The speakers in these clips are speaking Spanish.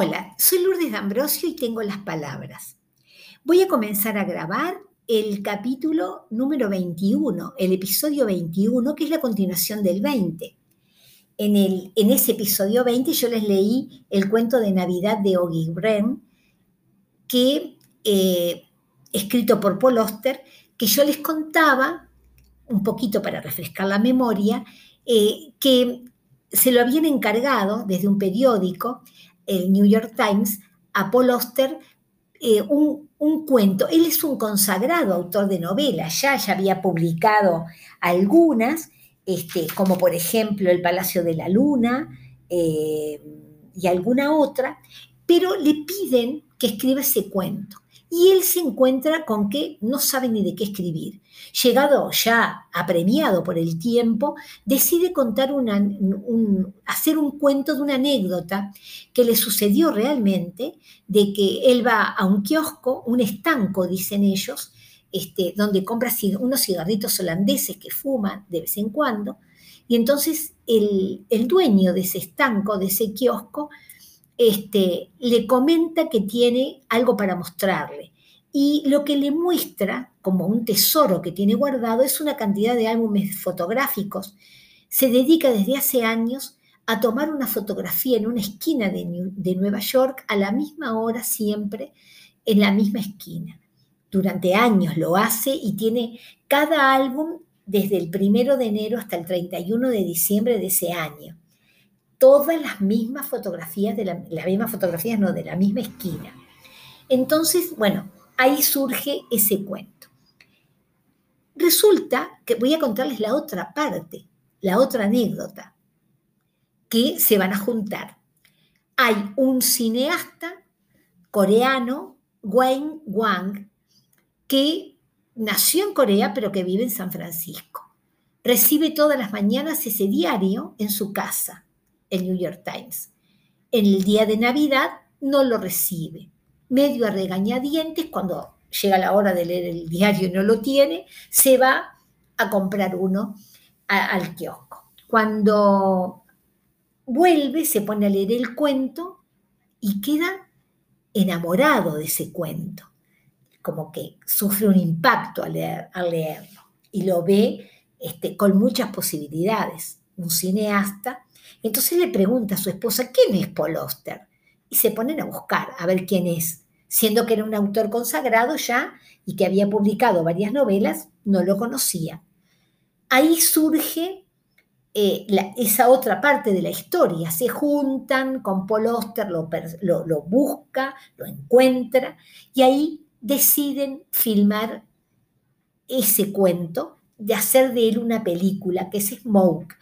Hola, soy Lourdes D'Ambrosio y tengo las palabras. Voy a comenzar a grabar el capítulo número 21, el episodio 21, que es la continuación del 20. En, el, en ese episodio 20 yo les leí el cuento de Navidad de Oggy Brem, que, eh, escrito por Paul Oster, que yo les contaba, un poquito para refrescar la memoria, eh, que se lo habían encargado desde un periódico el New York Times a Paul Auster eh, un, cuento. Él es un consagrado autor de novelas, ya, ya había publicado algunas, este, como por ejemplo El Palacio de la Luna eh, y alguna otra, pero le piden que escriba ese cuento y él se encuentra con que no sabe ni de qué escribir. Llegado ya apremiado por el tiempo, decide contar una, hacer un cuento de una anécdota que le sucedió realmente, de que él va a un kiosco, un estanco, dicen ellos, este, donde compra unos cigarritos holandeses que fuma de vez en cuando, y entonces el, el dueño de ese estanco, de ese kiosco, este, le comenta que tiene algo para mostrarle. Y lo que le muestra como un tesoro que tiene guardado es una cantidad de álbumes fotográficos. Se dedica desde hace años a tomar una fotografía en una esquina de, de Nueva York a la misma hora siempre, en la misma esquina. Durante años lo hace y tiene cada álbum desde el primero de enero hasta el 31 de diciembre de ese año todas las mismas fotografías, de las mismas fotografías, no, de la misma esquina. Entonces, bueno, ahí surge ese cuento. Resulta que voy a contarles la otra parte, la otra anécdota, que se van a juntar. Hay un cineasta coreano, Wayne Wang, que nació en Corea pero que vive en San Francisco. Recibe todas las mañanas ese diario en su casa el New York Times. En el día de Navidad no lo recibe. Medio a regañadientes, cuando llega la hora de leer el diario y no lo tiene, se va a comprar uno al kiosco. Cuando vuelve, se pone a leer el cuento y queda enamorado de ese cuento, como que sufre un impacto al, leerlo y lo ve este, con muchas posibilidades. Un cineasta entonces le pregunta a su esposa, ¿quién es Paul Auster? Y se ponen a buscar a ver quién es. Siendo que era un autor consagrado ya y que había publicado varias novelas, no lo conocía. Ahí surge eh, esa otra parte de la historia. Se juntan con Paul Auster, lo, lo busca, lo encuentra y ahí deciden filmar ese cuento, de hacer de él una película que es Smoke,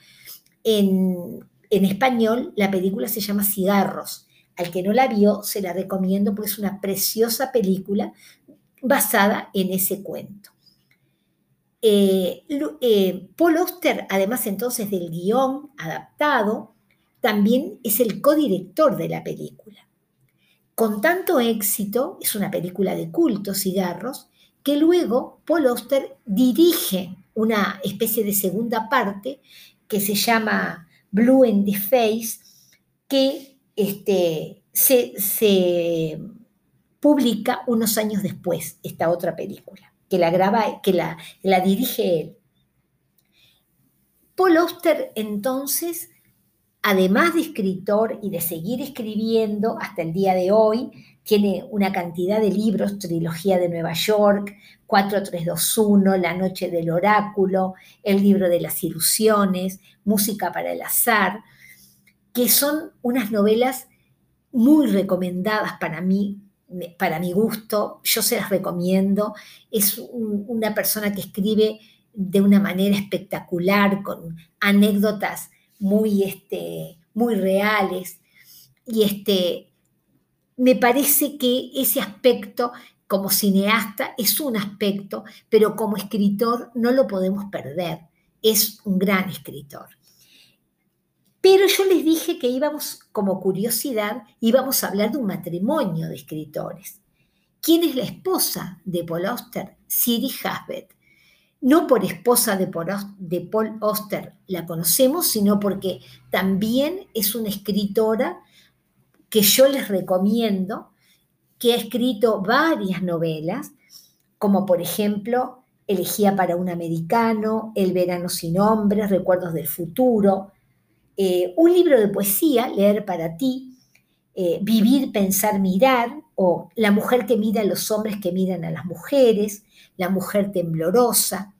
en, en español, la película se llama Cigarros. Al que no la vio, se la recomiendo porque es una preciosa película basada en ese cuento. Eh, eh, Paul Oster, además entonces del guion adaptado, también es el codirector de la película. Con tanto éxito, es una película de culto, Cigarros, que luego Paul Oster dirige una especie de segunda parte que se llama Blue in the Face, que este, se, publica unos años después, esta otra película, que la graba, que la, la dirige él. Paul Auster, entonces, además de escritor y de seguir escribiendo hasta el día de hoy, tiene una cantidad de libros, Trilogía de Nueva York, 4321, La Noche del Oráculo, El libro de las ilusiones, Música para el azar, que son unas novelas muy recomendadas para mí, para mi gusto, yo se las recomiendo. Es una persona que escribe de una manera espectacular, con anécdotas muy, este, muy reales. Y este, me parece que ese aspecto como cineasta es un aspecto, pero como escritor no lo podemos perder. Es un gran escritor. Pero yo les dije que íbamos, como curiosidad, íbamos a hablar de un matrimonio de escritores. ¿Quién es la esposa de Paul Auster? Siri Hasbet. No por esposa de Paul Auster la conocemos, sino porque también es una escritora que yo les recomiendo, que ha escrito varias novelas, como por ejemplo Elegía para un americano, El verano sin hombres, Recuerdos del futuro, eh, un libro de poesía, Leer para ti, eh, Vivir, Pensar, Mirar, o La mujer que mira a los hombres que miran a las mujeres, La mujer temblorosa.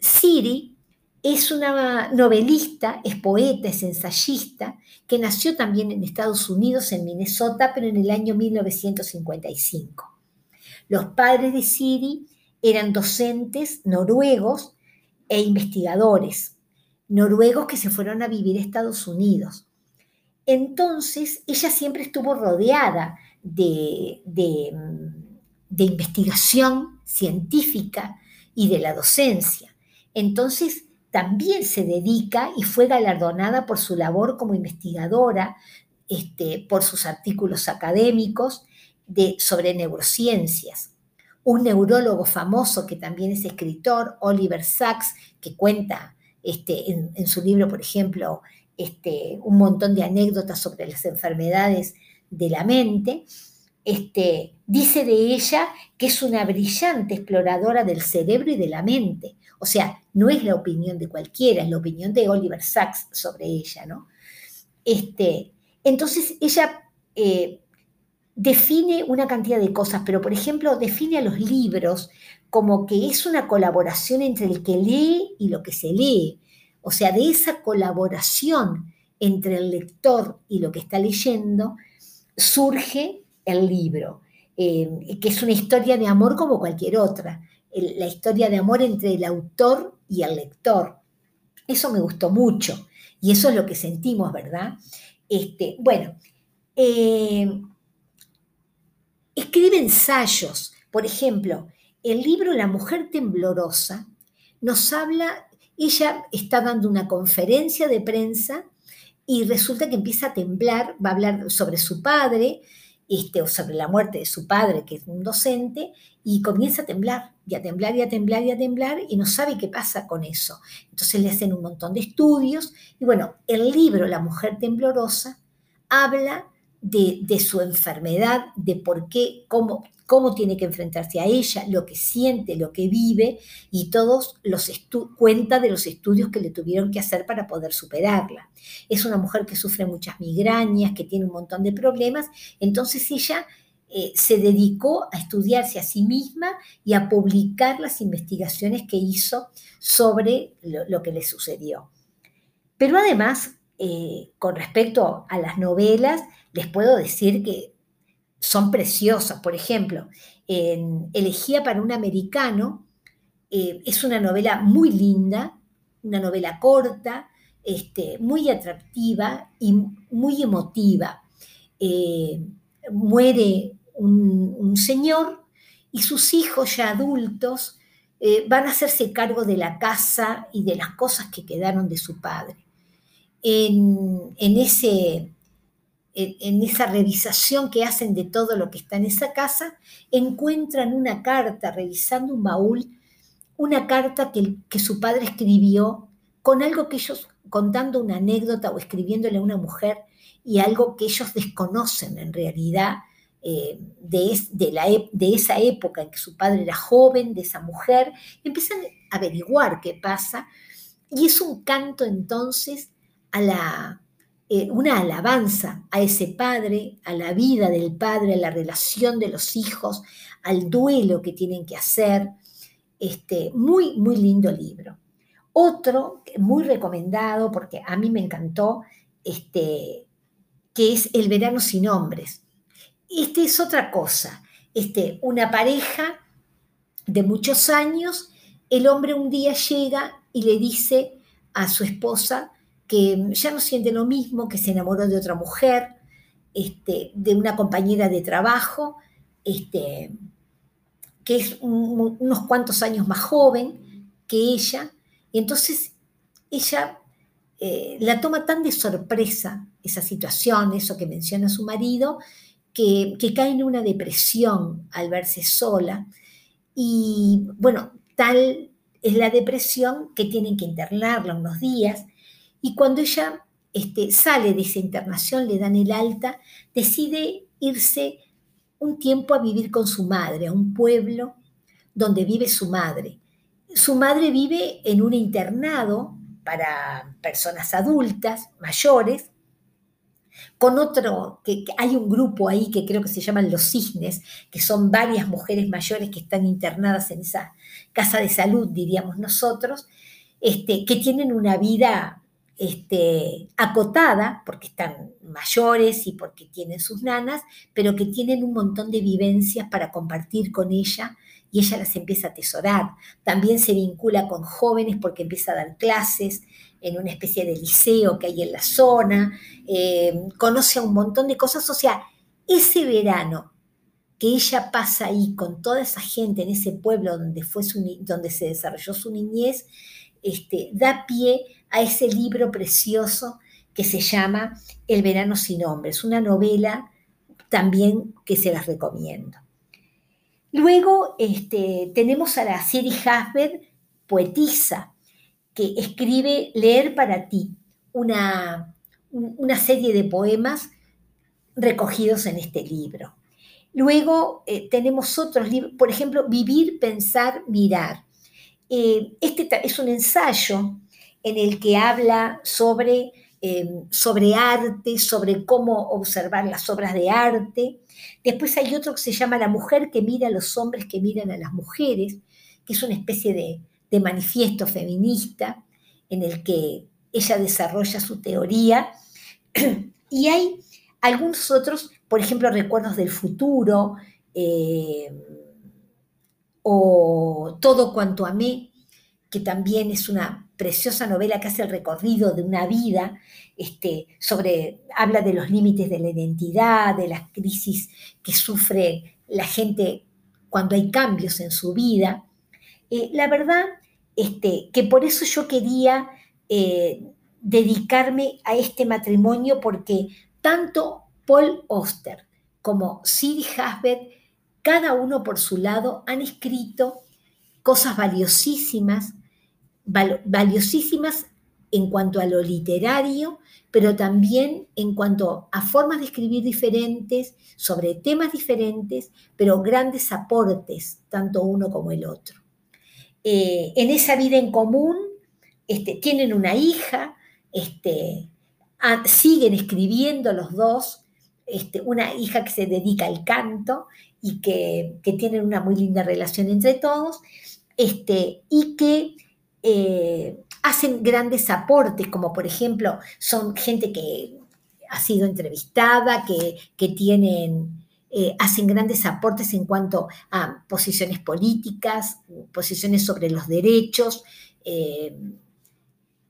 Siri es una novelista, es poeta, es ensayista, que nació también en Estados Unidos, en Minnesota, pero en el año 1955. Los padres de Siri eran docentes noruegos e investigadores, noruegos que se fueron a vivir a Estados Unidos. Entonces, ella siempre estuvo rodeada de, investigación científica y de la docencia. Entonces, también se dedica y fue galardonada por su labor como investigadora, este, por sus artículos académicos de, sobre neurociencias. Un neurólogo famoso que también es escritor, Oliver Sacks, que cuenta este, en, su libro, por ejemplo, este, un montón de anécdotas sobre las enfermedades de la mente, este, dice de ella que es una brillante exploradora del cerebro y de la mente. O sea, no es la opinión de cualquiera, es la opinión de Oliver Sacks sobre ella, ¿no? Este, entonces ella eh, define una cantidad de cosas, pero por ejemplo define a los libros como que es una colaboración entre el que lee y lo que se lee. O sea, de esa colaboración entre el lector y lo que está leyendo, surge el libro, eh, que es una historia de amor como cualquier otra, la historia de amor entre el autor y el lector. Eso me gustó mucho y eso es lo que sentimos, ¿verdad? Este, bueno, eh, escribe ensayos, por ejemplo, el libro La mujer temblorosa nos habla, ella está dando una conferencia de prensa y resulta que empieza a temblar, va a hablar sobre su padre, este, o sobre la muerte de su padre, que es un docente, y comienza a temblar, y a temblar, y a temblar, y a temblar, y no sabe qué pasa con eso. Entonces le hacen un montón de estudios, y bueno, el libro La mujer temblorosa habla de, su enfermedad, de por qué, cómo, cómo tiene que enfrentarse a ella, lo que siente, lo que vive y todos los cuenta de los estudios que le tuvieron que hacer para poder superarla. Es una mujer que sufre muchas migrañas, que tiene un montón de problemas, entonces ella eh, se dedicó a estudiarse a sí misma y a publicar las investigaciones que hizo sobre lo, que le sucedió. Pero además, eh, con respecto a las novelas, les puedo decir que son preciosas. Por ejemplo, en Elegía para un americano eh, es una novela muy linda, una novela corta, este, muy atractiva y muy emotiva. Eh, muere un, señor y sus hijos ya adultos van a hacerse cargo de la casa y de las cosas que quedaron de su padre. En, ese en, esa revisación que hacen de todo lo que está en esa casa, encuentran una carta, revisando un baúl, una carta que, que su padre escribió con algo que ellos, contando una anécdota o escribiéndole a una mujer y algo que ellos desconocen en realidad eh, de, de, la, de, esa época en que su padre era joven, de esa mujer, empiezan a averiguar qué pasa y es un canto entonces a la, eh, una alabanza a ese padre, a la vida del padre, a la relación de los hijos, al duelo que tienen que hacer. Este, muy, muy lindo libro. Otro muy recomendado, porque a mí me encantó, este, que es El verano sin hombres. Este es otra cosa. Este, una pareja de muchos años, el hombre un día llega y le dice a su esposa, que ya no siente lo mismo, que se enamoró de otra mujer, este, de una compañera de trabajo, este, que es unos cuantos años más joven que ella, y entonces ella eh, la toma tan de sorpresa esa situación, eso que menciona su marido, que, que cae en una depresión al verse sola, y bueno, tal es la depresión que tienen que internarla unos días, y cuando ella este, sale de esa internación, le dan el alta, decide irse un tiempo a vivir con su madre, a un pueblo donde vive su madre. Su madre vive en un internado para personas adultas, mayores, con otro, que, hay un grupo ahí que creo que se llaman los cisnes, que son varias mujeres mayores que están internadas en esa casa de salud, diríamos nosotros, este, que tienen una vida este, acotada, porque están mayores y porque tienen sus nanas, pero que tienen un montón de vivencias para compartir con ella y ella las empieza a atesorar. También se vincula con jóvenes porque empieza a dar clases en una especie de liceo que hay en la zona, eh, conoce a un montón de cosas, o sea, ese verano que ella pasa ahí con toda esa gente en ese pueblo donde, fue donde se desarrolló su niñez, este, da pie a ese libro precioso que se llama El verano sin nombre. Es una novela también que se las recomiendo. Luego este, tenemos a la Siri Hasbert, poetisa, que escribe Leer para ti, una, una serie de poemas recogidos en este libro. Luego eh, tenemos otros libros, por ejemplo, Vivir, Pensar, Mirar. Eh, este es un ensayo en el que habla sobre, em, sobre arte, sobre cómo observar las obras de arte. Después hay otro que se llama La mujer que mira a los hombres que miran a las mujeres, que es una especie de, de manifiesto feminista en el que ella desarrolla su teoría. y hay algunos otros, por ejemplo, Recuerdos del Futuro, em, o Todo cuanto amé, que también es una preciosa novela que hace el recorrido de una vida, este, sobre, habla de los límites de la identidad, de las crisis que sufre la gente cuando hay cambios en su vida. Eh, la verdad este, que por eso yo quería eh, dedicarme a este matrimonio, porque tanto Paul Oster como Siri Hasbet, cada uno por su lado, han escrito cosas valiosísimas valiosísimas en cuanto a lo literario, pero también en cuanto a formas de escribir diferentes, sobre temas diferentes, pero grandes aportes, tanto uno como el otro. Eh, en esa vida en común, este, tienen una hija, este, siguen escribiendo los dos, este, una hija que se dedica al canto y que, que tienen una muy linda relación entre todos, este, y que eh, hacen grandes aportes, como por ejemplo son gente que ha sido entrevistada, que, tienen, eh, hacen grandes aportes en cuanto a posiciones políticas, posiciones sobre los derechos. Eh,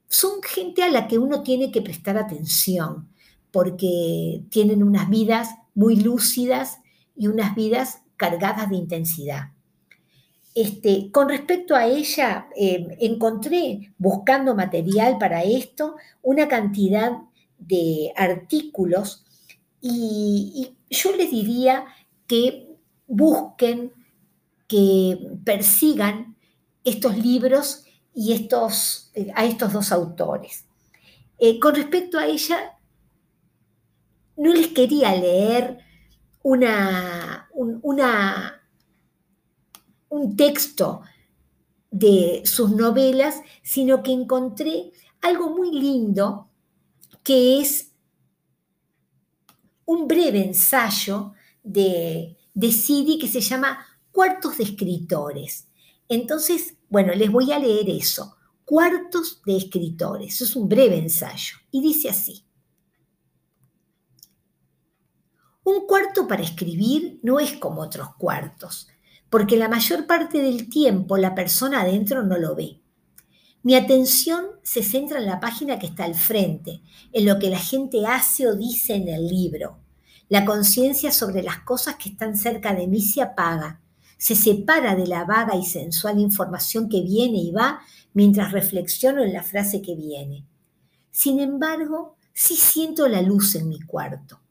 son gente a la que uno tiene que prestar atención, porque tienen unas vidas muy lúcidas y unas vidas cargadas de intensidad. Este, con respecto a ella, em, encontré, buscando material para esto, una cantidad de artículos y, yo les diría que busquen, que persigan estos libros y estos, eh, a estos dos autores. Eh, con respecto a ella, no les quería leer una, un texto de sus novelas, sino que encontré algo muy lindo que es un breve ensayo de, de Sidi que se llama Cuartos de Escritores. Entonces, bueno, les voy a leer eso. Cuartos de Escritores. Es un breve ensayo. Y dice así. Un cuarto para escribir no es como otros cuartos porque la mayor parte del tiempo la persona adentro no lo ve. Mi atención se centra en la página que está al frente, en lo que la gente hace o dice en el libro. La conciencia sobre las cosas que están cerca de mí se apaga, se separa de la vaga y sensual información que viene y va mientras reflexiono en la frase que viene. Sin embargo, sí siento la luz en mi cuarto.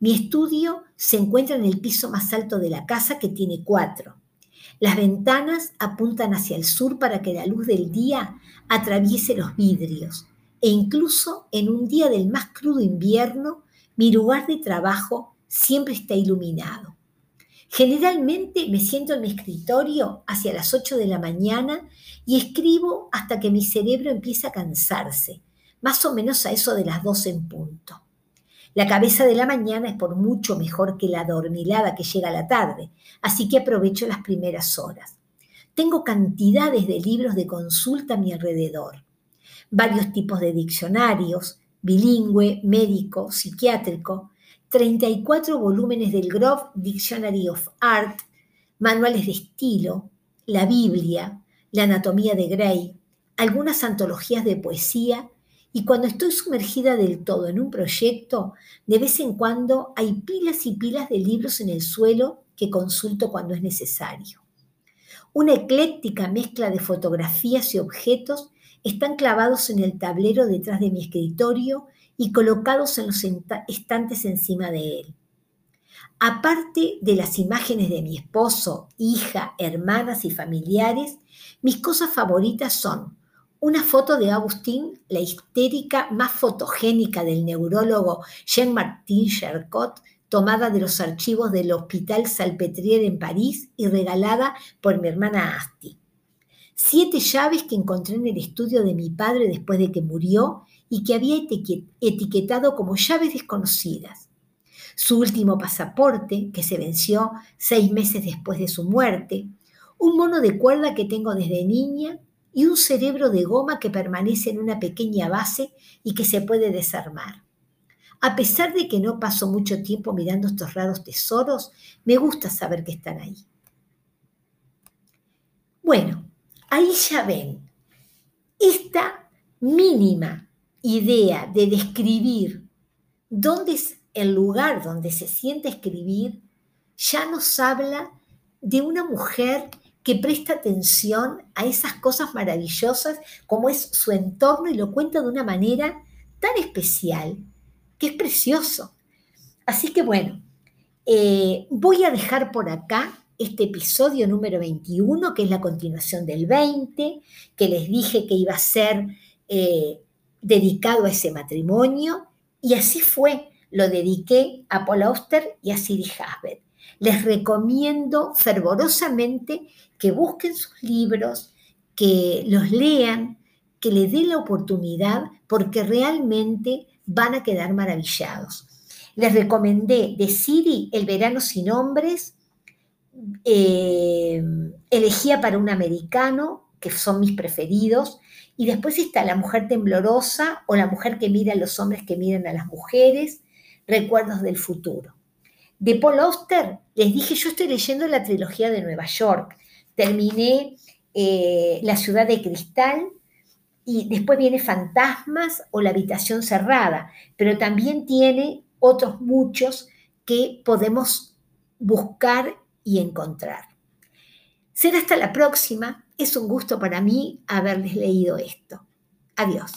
Mi estudio se encuentra en el piso más alto de la casa que tiene cuatro. Las ventanas apuntan hacia el sur para que la luz del día atraviese los vidrios. e incluso en un día del más crudo invierno, mi lugar de trabajo siempre está iluminado. Generalmente me siento en mi escritorio hacia las 8 de la mañana y escribo hasta que mi cerebro empieza a cansarse, más o menos a eso de las 12 en punto. La cabeza de la mañana es por mucho mejor que la dormilada que llega a la tarde, así que aprovecho las primeras horas. Tengo cantidades de libros de consulta a mi alrededor, varios tipos de diccionarios, bilingüe, médico, psiquiátrico, 34 volúmenes del Grove Dictionary of Art, manuales de estilo, la Biblia, la anatomía de Gray, algunas antologías de poesía y cuando estoy sumergida del todo en un proyecto, de vez en cuando hay pilas y pilas de libros en el suelo que consulto cuando es necesario. Una ecléctica mezcla de fotografías y objetos están clavados en el tablero detrás de mi escritorio y colocados en los estantes encima de él. Aparte de las imágenes de mi esposo, hija, hermanas y familiares, mis cosas favoritas son una foto de Agustín, la histérica más fotogénica del neurólogo Jean-Martin Charcot, tomada de los archivos del Hospital Salpetriere en París y regalada por mi hermana Asti. Siete llaves que encontré en el estudio de mi padre después de que murió y que había etiquetado como llaves desconocidas. Su último pasaporte, que se venció seis meses después de su muerte, un mono de cuerda que tengo desde niña y un cerebro de goma que permanece en una pequeña base y que se puede desarmar. A pesar de que no paso mucho tiempo mirando estos raros tesoros, me gusta saber que están ahí. Bueno, ahí ya ven, esta mínima idea de describir dónde es el lugar donde se siente escribir, ya nos habla de una mujer que presta atención a esas cosas maravillosas como es su entorno y lo cuenta de una manera tan especial que es precioso. Así que bueno, eh, voy a dejar por acá este episodio número 21, que es la continuación del 20, que les dije que iba a ser eh, dedicado a ese matrimonio, y así fue, lo dediqué a Paul Auster y a Siri Hasbet. Les recomiendo fervorosamente que busquen sus libros, que los lean, que le den la oportunidad, porque realmente van a quedar maravillados. Les recomendé de Siri El verano sin hombres, eh, Elegía para un americano, que son mis preferidos, y después está La mujer temblorosa o La mujer que mira a los hombres que miran a las mujeres, Recuerdos del futuro. De Paul Auster, les dije, yo estoy leyendo la trilogía de Nueva York. Terminé eh, La ciudad de cristal y después viene Fantasmas o La habitación cerrada, pero también tiene otros muchos que podemos buscar y encontrar. Será hasta la próxima. Es un gusto para mí haberles leído esto. Adiós.